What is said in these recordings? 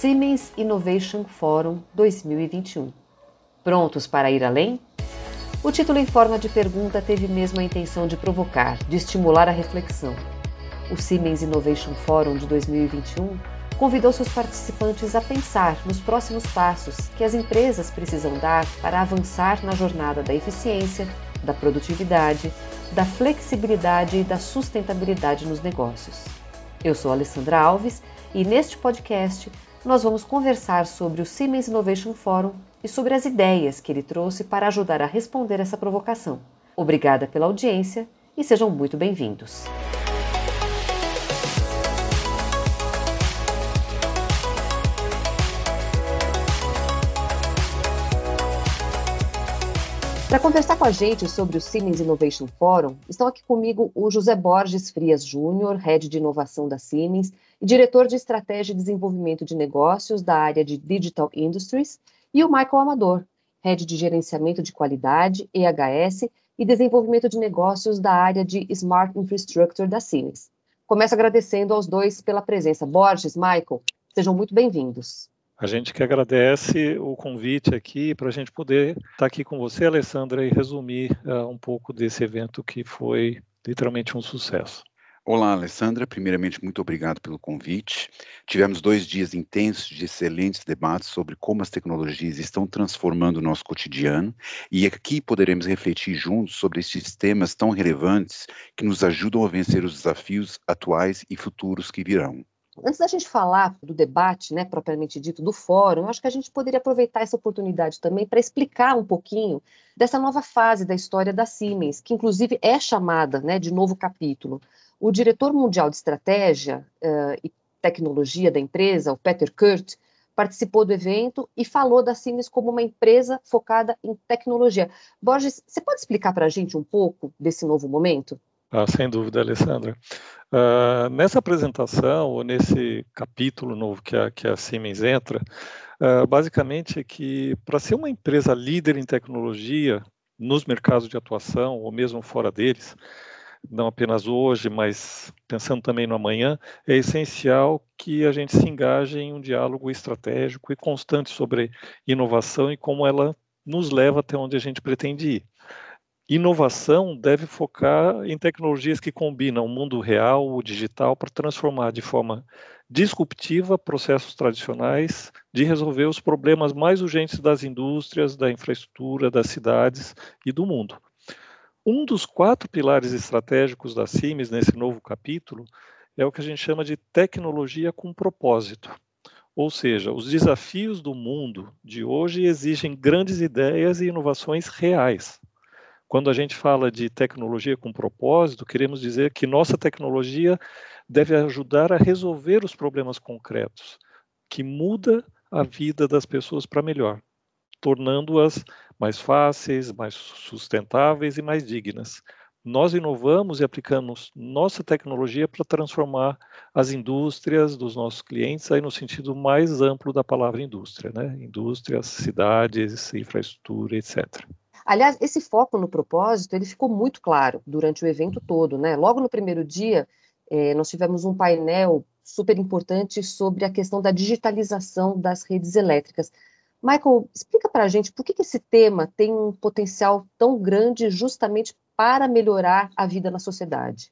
Siemens Innovation Forum 2021. Prontos para ir além? O título em forma de pergunta teve mesmo a intenção de provocar, de estimular a reflexão. O Siemens Innovation Forum de 2021 convidou seus participantes a pensar nos próximos passos que as empresas precisam dar para avançar na jornada da eficiência, da produtividade, da flexibilidade e da sustentabilidade nos negócios. Eu sou Alessandra Alves e neste podcast nós vamos conversar sobre o Siemens Innovation Forum e sobre as ideias que ele trouxe para ajudar a responder essa provocação. Obrigada pela audiência e sejam muito bem-vindos. Para conversar com a gente sobre o Siemens Innovation Forum, estão aqui comigo o José Borges Frias Júnior, Head de Inovação da Siemens e Diretor de Estratégia e Desenvolvimento de Negócios da área de Digital Industries, e o Michael Amador, Head de Gerenciamento de Qualidade, EHS, e Desenvolvimento de Negócios da área de Smart Infrastructure da Siemens. Começo agradecendo aos dois pela presença. Borges, Michael, sejam muito bem-vindos. A gente que agradece o convite aqui para a gente poder estar aqui com você, Alessandra, e resumir uh, um pouco desse evento que foi literalmente um sucesso. Olá, Alessandra. Primeiramente, muito obrigado pelo convite. Tivemos dois dias intensos de excelentes debates sobre como as tecnologias estão transformando o nosso cotidiano, e aqui poderemos refletir juntos sobre esses temas tão relevantes que nos ajudam a vencer os desafios atuais e futuros que virão. Antes da gente falar do debate, né, propriamente dito, do fórum, acho que a gente poderia aproveitar essa oportunidade também para explicar um pouquinho dessa nova fase da história da Siemens, que inclusive é chamada né, de novo capítulo. O diretor mundial de estratégia uh, e tecnologia da empresa, o Peter Kurt, participou do evento e falou da Siemens como uma empresa focada em tecnologia. Borges, você pode explicar para a gente um pouco desse novo momento? Ah, sem dúvida, Alessandra. Uh, nessa apresentação, ou nesse capítulo novo que a, que a Siemens entra, uh, basicamente é que para ser uma empresa líder em tecnologia nos mercados de atuação, ou mesmo fora deles, não apenas hoje, mas pensando também no amanhã, é essencial que a gente se engaje em um diálogo estratégico e constante sobre inovação e como ela nos leva até onde a gente pretende ir. Inovação deve focar em tecnologias que combinam o mundo real, o digital, para transformar de forma disruptiva processos tradicionais de resolver os problemas mais urgentes das indústrias, da infraestrutura, das cidades e do mundo. Um dos quatro pilares estratégicos da Siemens nesse novo capítulo é o que a gente chama de tecnologia com propósito. Ou seja, os desafios do mundo de hoje exigem grandes ideias e inovações reais. Quando a gente fala de tecnologia com propósito, queremos dizer que nossa tecnologia deve ajudar a resolver os problemas concretos, que muda a vida das pessoas para melhor, tornando-as mais fáceis, mais sustentáveis e mais dignas. Nós inovamos e aplicamos nossa tecnologia para transformar as indústrias dos nossos clientes aí no sentido mais amplo da palavra indústria, né? Indústrias, cidades, infraestrutura, etc. Aliás, esse foco no propósito, ele ficou muito claro durante o evento todo, né? Logo no primeiro dia, eh, nós tivemos um painel super importante sobre a questão da digitalização das redes elétricas. Michael, explica para a gente por que, que esse tema tem um potencial tão grande justamente para melhorar a vida na sociedade.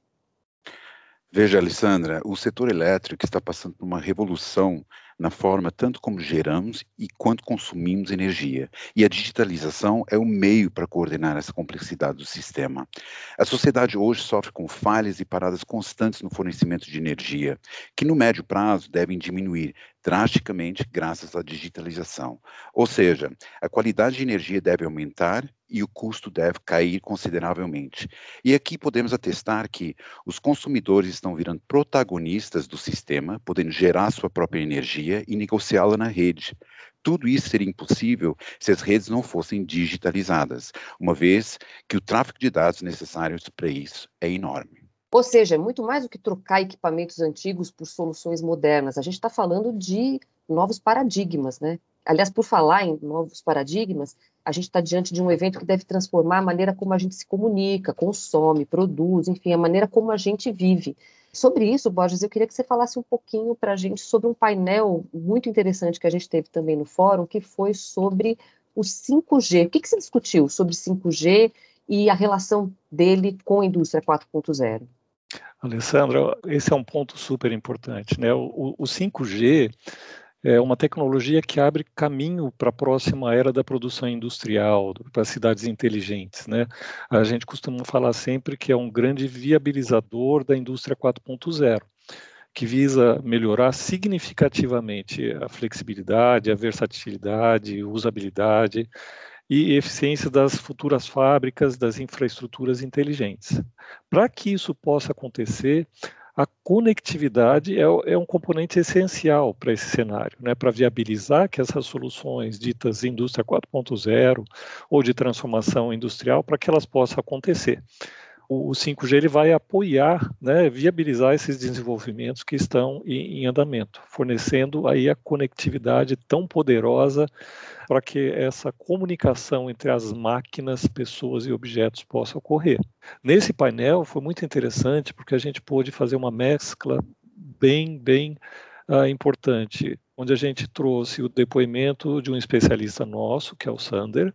Veja, Alessandra, o setor elétrico está passando por uma revolução na forma tanto como geramos e quanto consumimos energia. E a digitalização é o meio para coordenar essa complexidade do sistema. A sociedade hoje sofre com falhas e paradas constantes no fornecimento de energia, que no médio prazo devem diminuir drasticamente graças à digitalização. Ou seja, a qualidade de energia deve aumentar e o custo deve cair consideravelmente. E aqui podemos atestar que os consumidores estão virando protagonistas do sistema, podendo gerar sua própria energia e negociá-la na rede. Tudo isso seria impossível se as redes não fossem digitalizadas, uma vez que o tráfego de dados necessários para isso é enorme. Ou seja, é muito mais do que trocar equipamentos antigos por soluções modernas. A gente está falando de novos paradigmas, né? Aliás, por falar em novos paradigmas, a gente está diante de um evento que deve transformar a maneira como a gente se comunica, consome, produz, enfim, a maneira como a gente vive. Sobre isso, Borges, eu queria que você falasse um pouquinho para a gente sobre um painel muito interessante que a gente teve também no fórum, que foi sobre o 5G. O que, que se discutiu sobre 5G e a relação dele com a indústria 4.0? Alessandra, esse é um ponto super importante. Né? O, o 5G é uma tecnologia que abre caminho para a próxima era da produção industrial, para cidades inteligentes. Né? A gente costuma falar sempre que é um grande viabilizador da indústria 4.0 que visa melhorar significativamente a flexibilidade, a versatilidade, usabilidade e eficiência das futuras fábricas, das infraestruturas inteligentes. Para que isso possa acontecer, a conectividade é, é um componente essencial para esse cenário, né, para viabilizar que essas soluções ditas indústria 4.0 ou de transformação industrial, para que elas possam acontecer. O, 5G ele vai apoiar, né, viabilizar esses desenvolvimentos que estão em, em andamento, fornecendo aí a conectividade tão poderosa para que essa comunicação entre as máquinas, pessoas e objetos possa ocorrer. Nesse painel foi muito interessante porque a gente pôde fazer uma mescla bem, bem uh, importante, onde a gente trouxe o depoimento de um especialista nosso, que é o Sander,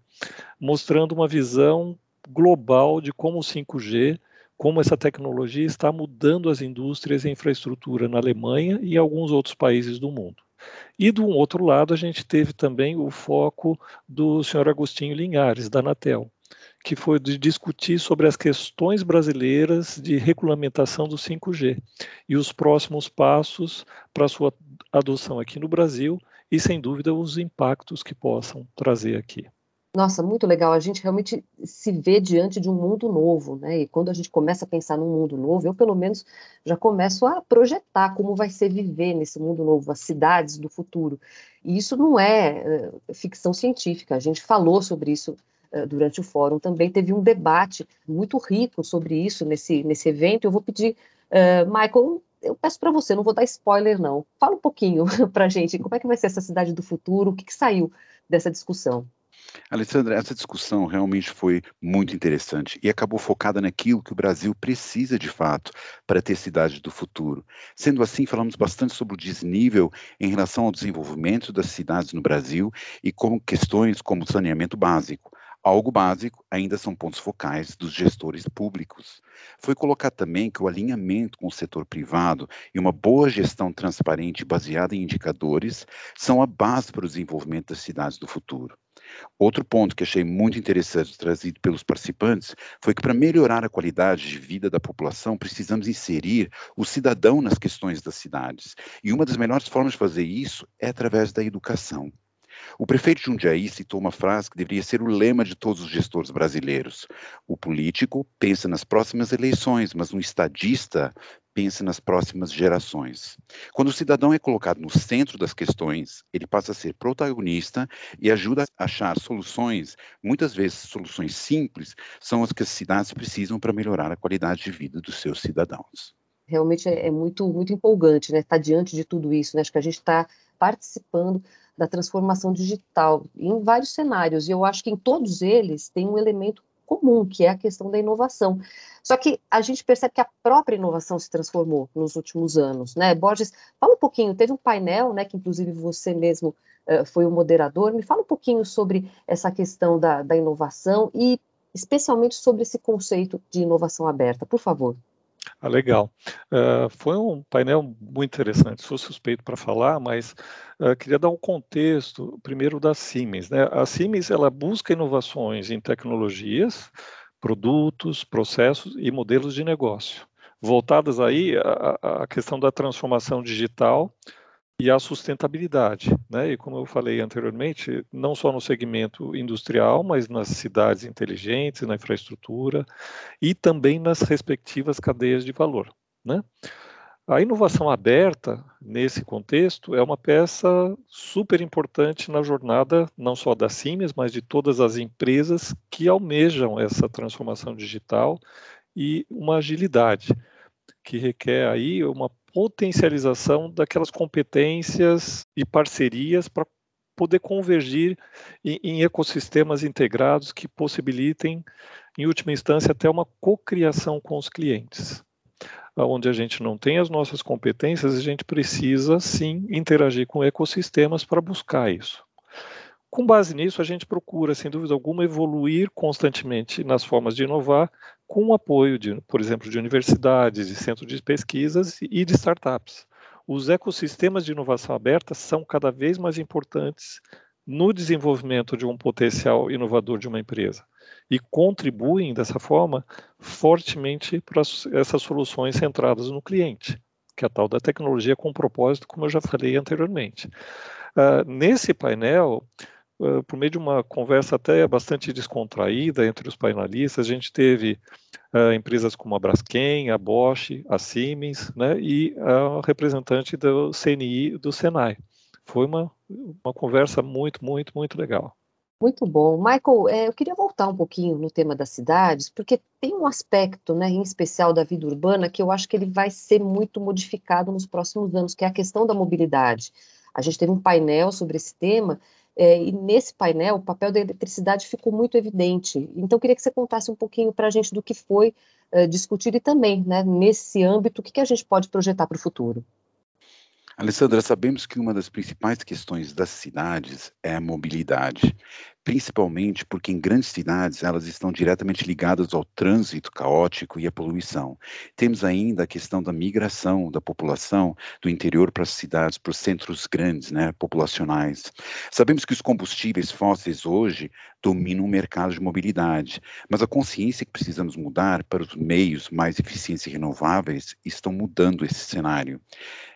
mostrando uma visão global de como o 5G como essa tecnologia está mudando as indústrias e infraestrutura na Alemanha e alguns outros países do mundo. E do outro lado, a gente teve também o foco do senhor Agostinho Linhares, da Anatel, que foi de discutir sobre as questões brasileiras de regulamentação do 5G e os próximos passos para sua adoção aqui no Brasil e, sem dúvida, os impactos que possam trazer aqui. Nossa, muito legal. A gente realmente se vê diante de um mundo novo, né? E quando a gente começa a pensar num mundo novo, eu pelo menos já começo a projetar como vai ser viver nesse mundo novo, as cidades do futuro. E isso não é uh, ficção científica. A gente falou sobre isso uh, durante o fórum. Também teve um debate muito rico sobre isso nesse nesse evento. Eu vou pedir, uh, Michael, eu peço para você, não vou dar spoiler não. Fala um pouquinho para gente como é que vai ser essa cidade do futuro, o que, que saiu dessa discussão. Alessandra, essa discussão realmente foi muito interessante e acabou focada naquilo que o Brasil precisa de fato para ter cidades do futuro. Sendo assim, falamos bastante sobre o desnível em relação ao desenvolvimento das cidades no Brasil e com questões como saneamento básico. Algo básico ainda são pontos focais dos gestores públicos. Foi colocado também que o alinhamento com o setor privado e uma boa gestão transparente baseada em indicadores são a base para o desenvolvimento das cidades do futuro. Outro ponto que achei muito interessante trazido pelos participantes foi que para melhorar a qualidade de vida da população, precisamos inserir o cidadão nas questões das cidades. E uma das melhores formas de fazer isso é através da educação. O prefeito Jundiaí citou uma frase que deveria ser o lema de todos os gestores brasileiros. O político pensa nas próximas eleições, mas um estadista pensa nas próximas gerações. Quando o cidadão é colocado no centro das questões, ele passa a ser protagonista e ajuda a achar soluções, muitas vezes soluções simples, são as que as cidades precisam para melhorar a qualidade de vida dos seus cidadãos. Realmente é, é muito, muito empolgante, né? Estar tá diante de tudo isso, né? Acho que a gente está participando da transformação digital em vários cenários, e eu acho que em todos eles tem um elemento comum, que é a questão da inovação. Só que a gente percebe que a própria inovação se transformou nos últimos anos, né? Borges, fala um pouquinho, teve um painel, né, que inclusive você mesmo uh, foi o moderador, me fala um pouquinho sobre essa questão da, da inovação e especialmente sobre esse conceito de inovação aberta, por favor. Ah, legal. Uh, foi um painel muito interessante. Sou suspeito para falar, mas uh, queria dar um contexto primeiro da Siemens. Né? A Siemens ela busca inovações em tecnologias, produtos, processos e modelos de negócio, voltadas aí à, à questão da transformação digital e a sustentabilidade, né? E como eu falei anteriormente, não só no segmento industrial, mas nas cidades inteligentes, na infraestrutura e também nas respectivas cadeias de valor, né? A inovação aberta, nesse contexto, é uma peça super importante na jornada, não só da Siemens, mas de todas as empresas que almejam essa transformação digital e uma agilidade, que requer aí uma potencialização daquelas competências e parcerias para poder convergir em, em, ecossistemas integrados que possibilitem, em última instância, até uma cocriação com os clientes. onde a gente não tem as nossas competências, a gente precisa sim interagir com ecossistemas para buscar isso. Com base nisso, a gente procura, sem dúvida alguma, evoluir constantemente nas formas de inovar, com o apoio, de, por exemplo, de universidades, de centros de pesquisas e de startups. Os ecossistemas de inovação aberta são cada vez mais importantes no desenvolvimento de um potencial inovador de uma empresa e contribuem dessa forma fortemente para essas soluções centradas no cliente, que é a tal da tecnologia com propósito, como eu já falei anteriormente. Uh, nesse painel, por meio de uma conversa até bastante descontraída entre os painelistas, a gente teve uh, empresas como a Braskem, a Bosch, a Siemens, né, e a representante do CNI do Senai. Foi uma, uma conversa muito, muito, muito legal. Muito bom. Michael, é, eu queria voltar um pouquinho no tema das cidades, porque tem um aspecto, né, em especial da vida urbana, que eu acho que ele vai ser muito modificado nos próximos anos, que é a questão da mobilidade. A gente teve um painel sobre esse tema, é, e nesse painel o papel da eletricidade ficou muito evidente. Então, queria que você contasse um pouquinho para a gente do que foi é, discutido e também, né, nesse âmbito, o que, que a gente pode projetar para o futuro. Alessandra, sabemos que uma das principais questões das cidades é a mobilidade, principalmente porque em grandes cidades elas estão diretamente ligadas ao trânsito caótico e à poluição. Temos ainda a questão da migração da população do interior para as cidades, para os centros grandes, né, populacionais. Sabemos que os combustíveis fósseis hoje dominam o mercado de mobilidade, mas a consciência que precisamos mudar para os meios mais eficientes e renováveis estão mudando esse cenário.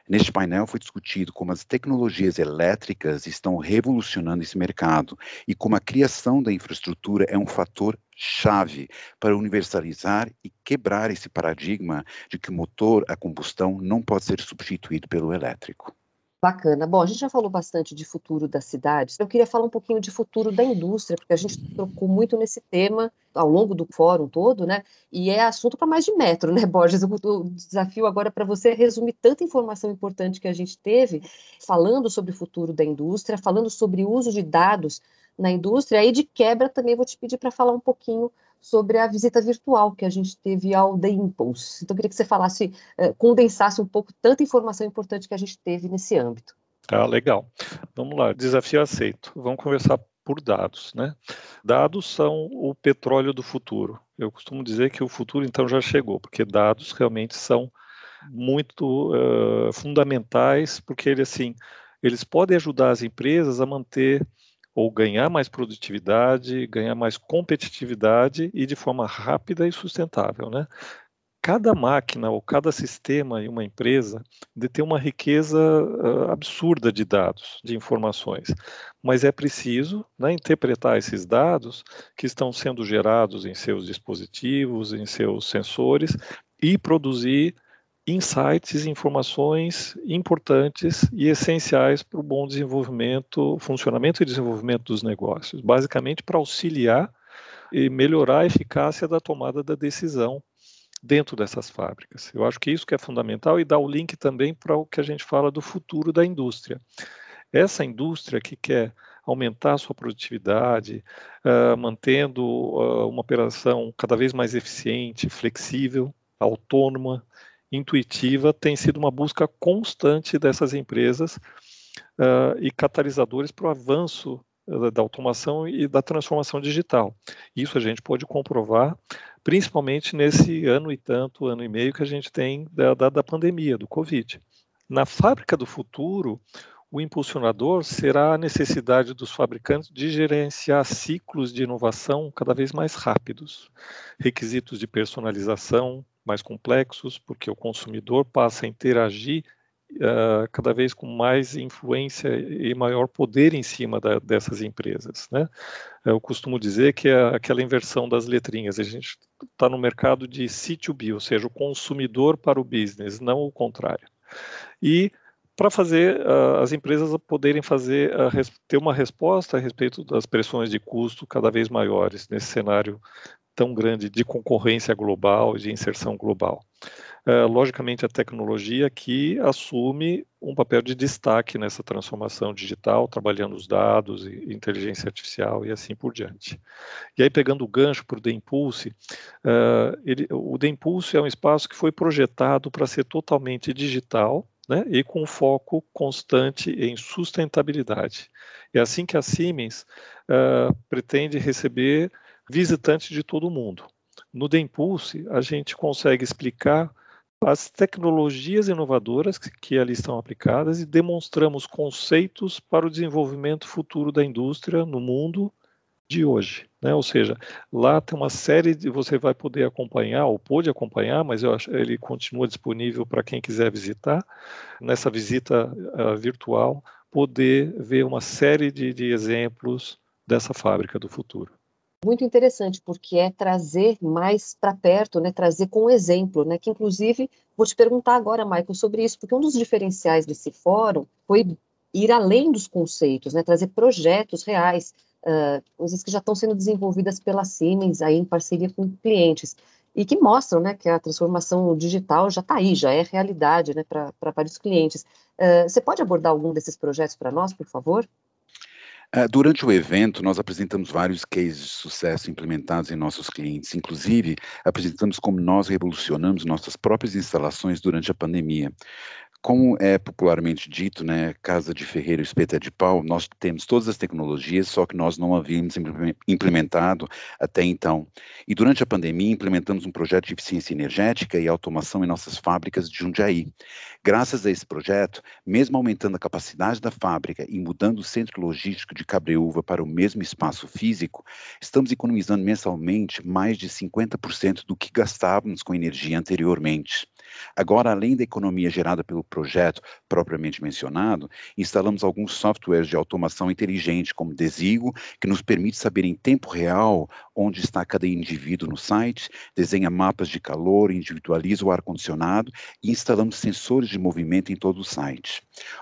Neste painel foi discutido como as tecnologias elétricas estão revolucionando esse mercado e como a criação da infraestrutura é um fator chave para universalizar e quebrar esse paradigma de que o motor a combustão não pode ser substituído pelo elétrico. Bacana. Bom, a gente já falou bastante de futuro das cidades. Eu queria falar um pouquinho de futuro da indústria, porque a gente trocou muito nesse tema ao longo do fórum todo, né? E é assunto para mais de metro, né, Borges? O, desafio agora para você é resumir tanta informação importante que a gente teve, falando sobre o futuro da indústria, falando sobre o uso de dados na indústria. Aí, de quebra, também vou te pedir para falar um pouquinho sobre a visita virtual que a gente teve ao The Impulse. Então, eu queria que você falasse, eh, condensasse um pouco tanta informação importante que a gente teve nesse âmbito. Ah, legal. Vamos lá, desafio aceito. Vamos conversar por dados, né? Dados são o petróleo do futuro. Eu costumo dizer que o futuro então já chegou, porque dados realmente são muito uh, fundamentais, porque ele assim, eles podem ajudar as empresas a manter ou ganhar mais produtividade, ganhar mais competitividade e de forma rápida e sustentável, né? Cada máquina ou cada sistema em uma empresa detém uma riqueza uh, absurda de dados, de informações, mas é preciso né, interpretar esses dados que estão sendo gerados em seus dispositivos, em seus sensores e produzir insights, informações importantes e essenciais para o bom desenvolvimento, funcionamento e desenvolvimento dos negócios, basicamente para auxiliar e melhorar a eficácia da tomada da decisão dentro dessas fábricas. Eu acho que isso que é fundamental e dá o link também para o que a gente fala do futuro da indústria. Essa indústria que quer aumentar a sua produtividade, uh, mantendo uh, uma operação cada vez mais eficiente, flexível, autônoma, intuitiva tem sido uma busca constante dessas empresas uh, e catalisadores para o avanço uh, da automação e da transformação digital. Isso a gente pode comprovar, principalmente nesse ano e tanto, ano e meio que a gente tem da, da, da pandemia, do Covid. Na fábrica do futuro, o impulsionador será a necessidade dos fabricantes de gerenciar ciclos de inovação cada vez mais rápidos, requisitos de personalização, mais complexos, porque o consumidor passa a interagir uh, cada vez com mais influência e maior poder em cima da, dessas empresas. Né? Eu costumo dizer que é aquela inversão das letrinhas. A gente está no mercado de C2B, ou seja, o consumidor para o business, não o contrário. E para fazer uh, as empresas poderem fazer uh, ter uma resposta a respeito das pressões de custo cada vez maiores nesse cenário tão grande de concorrência global, de inserção global. Uh, logicamente, a tecnologia que assume um papel de destaque nessa transformação digital, trabalhando os dados e inteligência artificial e assim por diante. E aí, pegando o gancho para o The Impulse, uh, ele, o The Impulse é um espaço que foi projetado para ser totalmente digital, né, e com foco constante em sustentabilidade. É assim que a Siemens uh, pretende receber visitantes de todo mundo. No The Impulse, a gente consegue explicar as tecnologias inovadoras que, ali estão aplicadas e demonstramos conceitos para o desenvolvimento futuro da indústria no mundo de hoje. Né? Ou seja, lá tem uma série de você vai poder acompanhar, ou pode acompanhar, mas eu acho, ele continua disponível para quem quiser visitar. Nessa visita uh, virtual, poder ver uma série de, de exemplos dessa fábrica do futuro muito interessante, porque é trazer mais para perto, né, trazer com exemplo, né, que inclusive vou te perguntar agora, Michael, sobre isso, porque um dos diferenciais desse fórum foi ir além dos conceitos, né, trazer projetos reais, uh, coisas que já estão sendo desenvolvidas pela Siemens aí em parceria com clientes e que mostram, né, que a transformação digital já está aí, já é realidade, né, para vários clientes. Uh, você pode abordar algum desses projetos para nós, por favor? Ah, durante o evento, nós apresentamos vários cases de sucesso implementados em nossos clientes. Inclusive, apresentamos como nós revolucionamos nossas próprias instalações durante a pandemia. Como é popularmente dito, né, casa de ferreiro espeta de pau, nós temos todas as tecnologias, só que nós não havíamos implementado até então. E durante a pandemia, implementamos um projeto de eficiência energética e automação em nossas fábricas de Jundiaí. Graças a esse projeto, mesmo aumentando a capacidade da fábrica e mudando o centro logístico de Cabreúva para o mesmo espaço físico, estamos economizando mensalmente mais de 50% do que gastávamos com energia anteriormente. Agora, além da economia gerada pelo projeto propriamente mencionado, instalamos alguns softwares de automação inteligente, como Desigo, que nos permite saber em tempo real onde está cada indivíduo no site, desenha mapas de calor, individualiza o ar-condicionado e instalamos sensores de movimento em todo o site.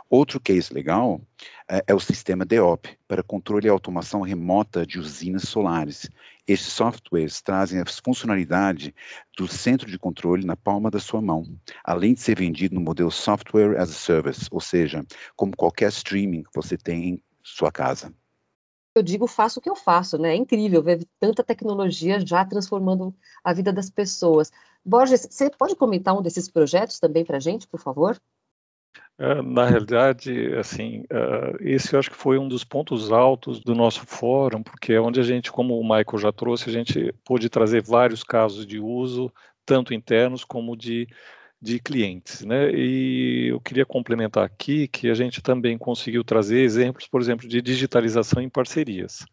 Outro case legal é, é o sistema DEOP, para controle e automação remota de usinas solares. Estes softwares trazem a funcionalidade do centro de controle na palma da sua mão, além de ser vendido no modelo Software as a Service, ou seja, como qualquer streaming que você tem em sua casa. Eu digo, faço o que eu faço, né? É incrível ver tanta tecnologia já transformando a vida das pessoas. Borges, você pode comentar um desses projetos também para a gente, por favor? É, na realidade, assim, uh, esse eu acho que foi um dos pontos altos do nosso fórum, porque é onde a gente, como o Michael já trouxe, a gente pôde trazer vários casos de uso, tanto internos como de, de clientes, né? E eu queria complementar aqui que a gente também conseguiu trazer exemplos, por exemplo, de digitalização em parcerias.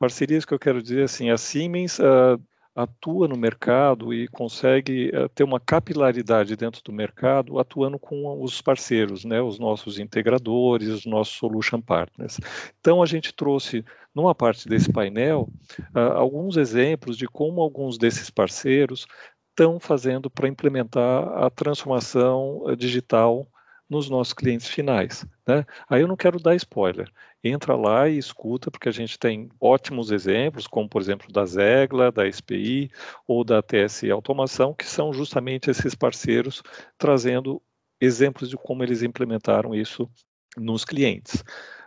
Parcerias que eu quero dizer assim, a Siemens uh, atua no mercado e consegue uh, ter uma capilaridade dentro do mercado, atuando com os parceiros, né, os nossos integradores, os nossos solution partners. Então, a gente trouxe, numa parte desse painel, uh, alguns exemplos de como alguns desses parceiros estão fazendo para implementar a transformação uh, digital nos nossos clientes finais. Né? Aí eu não quero dar spoiler. Entra lá e escuta, porque a gente tem ótimos exemplos, como por exemplo da Zegla, da SPI ou da TSI Automação, que são justamente esses parceiros trazendo exemplos de como eles implementaram isso nos clientes.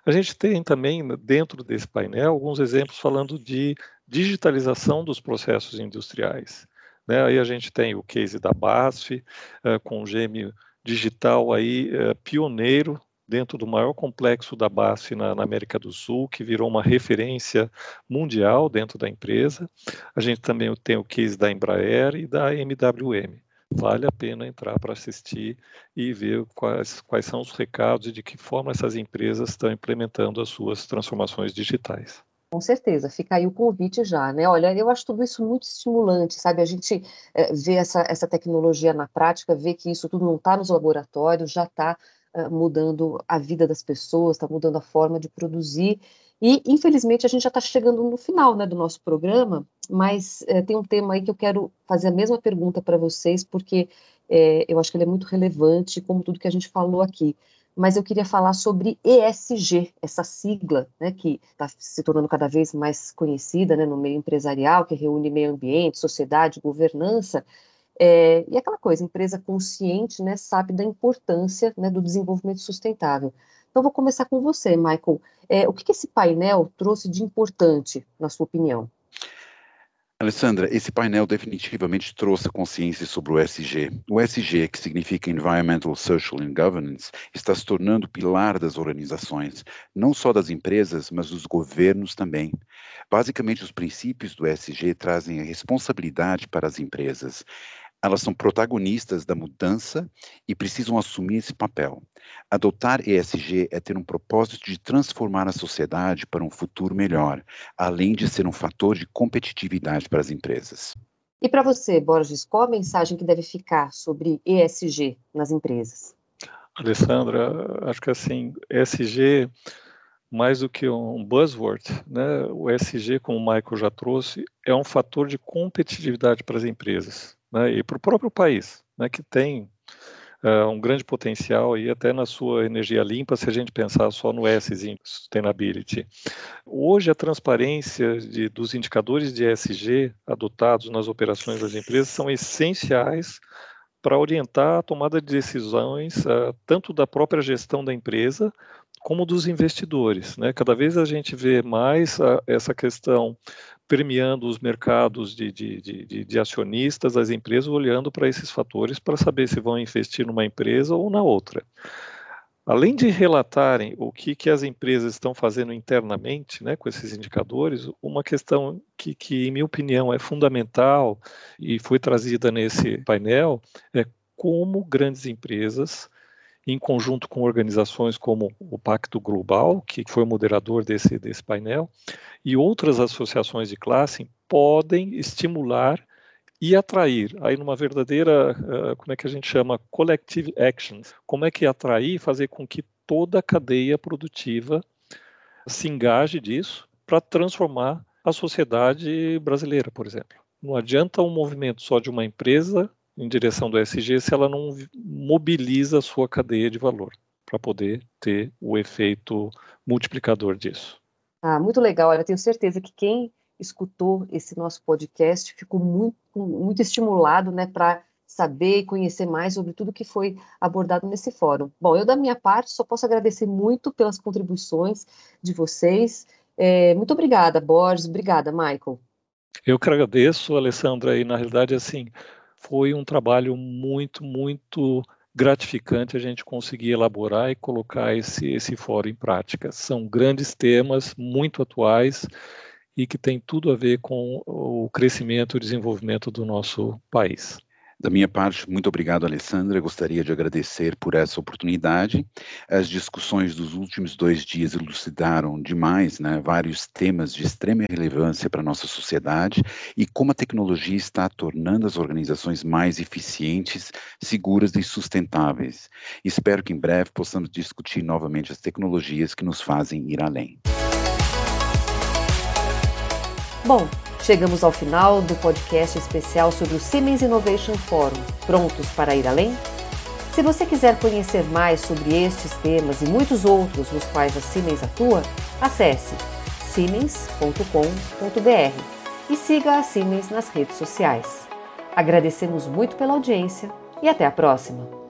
A gente tem também, dentro desse painel, alguns exemplos falando de digitalização dos processos industriais. Né? Aí a gente tem o case da BASF, uh, com o gêmeo digital aí é, pioneiro dentro do maior complexo da BASF na, na, América do Sul, que virou uma referência mundial dentro da empresa. A gente também tem o case da Embraer e da MWM. Vale a pena entrar para assistir e ver quais, quais são os recados e de que forma essas empresas estão implementando as suas transformações digitais. Com certeza, fica aí o convite já, né? Olha, eu acho tudo isso muito estimulante, sabe? A gente é, vê essa, essa tecnologia na prática, vê que isso tudo não está nos laboratórios, já está eh, mudando a vida das pessoas, está mudando a forma de produzir. E, infelizmente, a gente já está chegando no final né, do nosso programa, mas é, tem um tema aí que eu quero fazer a mesma pergunta para vocês, porque é, eu acho que ele é muito relevante, como tudo que a gente falou aqui. mas eu queria falar sobre ESG, essa sigla, né, que está se tornando cada vez mais conhecida né, no meio empresarial, que reúne meio ambiente, sociedade, governança, é, e aquela coisa, empresa consciente, né, sabe da importância né, do desenvolvimento sustentável. Então, vou começar com você, Michael. É, o que, que esse painel trouxe de importante, na sua opinião? Alessandra, esse painel definitivamente trouxe consciência sobre o SG. O SG, que significa Environmental, Social and Governance, está se tornando pilar das organizações, não só das empresas, mas dos governos também. Basicamente, os princípios do SG trazem a responsabilidade para as empresas elas são protagonistas da mudança e precisam assumir esse papel. Adotar ESG é ter um propósito de transformar a sociedade para um futuro melhor, além de ser um fator de competitividade para as empresas. E para você, Borges, qual a mensagem que deve ficar sobre ESG nas empresas? Alessandra, acho que assim, ESG mais do que um buzzword, né, o ESG, como o Michael já trouxe, é um fator de competitividade para as empresas né, e para o próprio país, né, que tem uh, um grande potencial e até na sua energia limpa, se a gente pensar só no S Sustainability. Hoje, a transparência de, dos indicadores de ESG adotados nas operações das empresas são essenciais para orientar a tomada de decisões uh, tanto da própria gestão da empresa como dos investidores. Né? Cada vez a gente vê mais uh, essa questão premiando os mercados de, de, de, de acionistas, as empresas, olhando para esses fatores para saber se vão investir numa empresa ou na outra. Além de relatarem o que, que as empresas estão fazendo internamente né, com esses indicadores, uma questão que, que, em minha opinião, é fundamental e foi trazida nesse painel é como grandes empresas em conjunto com organizações como o Pacto Global, que foi o moderador desse, desse painel, e outras associações de classe, podem estimular e atrair, aí numa verdadeira, uh, como é que a gente chama, collective actions, como é que atrair fazer com que toda a cadeia produtiva se engaje disso para transformar a sociedade brasileira, por exemplo. Não adianta um movimento só de uma empresa em direção do SG se ela não mobiliza a sua cadeia de valor para poder ter o efeito multiplicador disso. Ah, muito legal. Olha, tenho certeza que quem escutou esse nosso podcast ficou muito, muito estimulado né, para saber e conhecer mais sobre tudo que foi abordado nesse fórum. Bom, eu da minha parte só posso agradecer muito pelas contribuições de vocês. É, muito obrigada, Borges. Obrigada, Michael. Eu que agradeço, Alessandra, e na realidade, assim, foi um trabalho muito, muito gratificante a gente conseguir elaborar e colocar esse, esse fórum em prática. São grandes temas, muito atuais e que têm tudo a ver com o crescimento e desenvolvimento do nosso país. Da minha parte, muito obrigado, Alessandra. Gostaria de agradecer por essa oportunidade. As discussões dos últimos dois dias elucidaram demais né, vários temas de extrema relevância para a nossa sociedade e como a tecnologia está tornando as organizações mais eficientes, seguras e sustentáveis. Espero que em breve possamos discutir novamente as tecnologias que nos fazem ir além. Bom, Chegamos ao final do podcast especial sobre o Siemens Innovation Forum. Prontos para ir além? Se você quiser conhecer mais sobre estes temas e muitos outros nos quais a Siemens atua, acesse siemens.com.br e siga a Siemens nas redes sociais. Agradecemos muito pela audiência e até a próxima!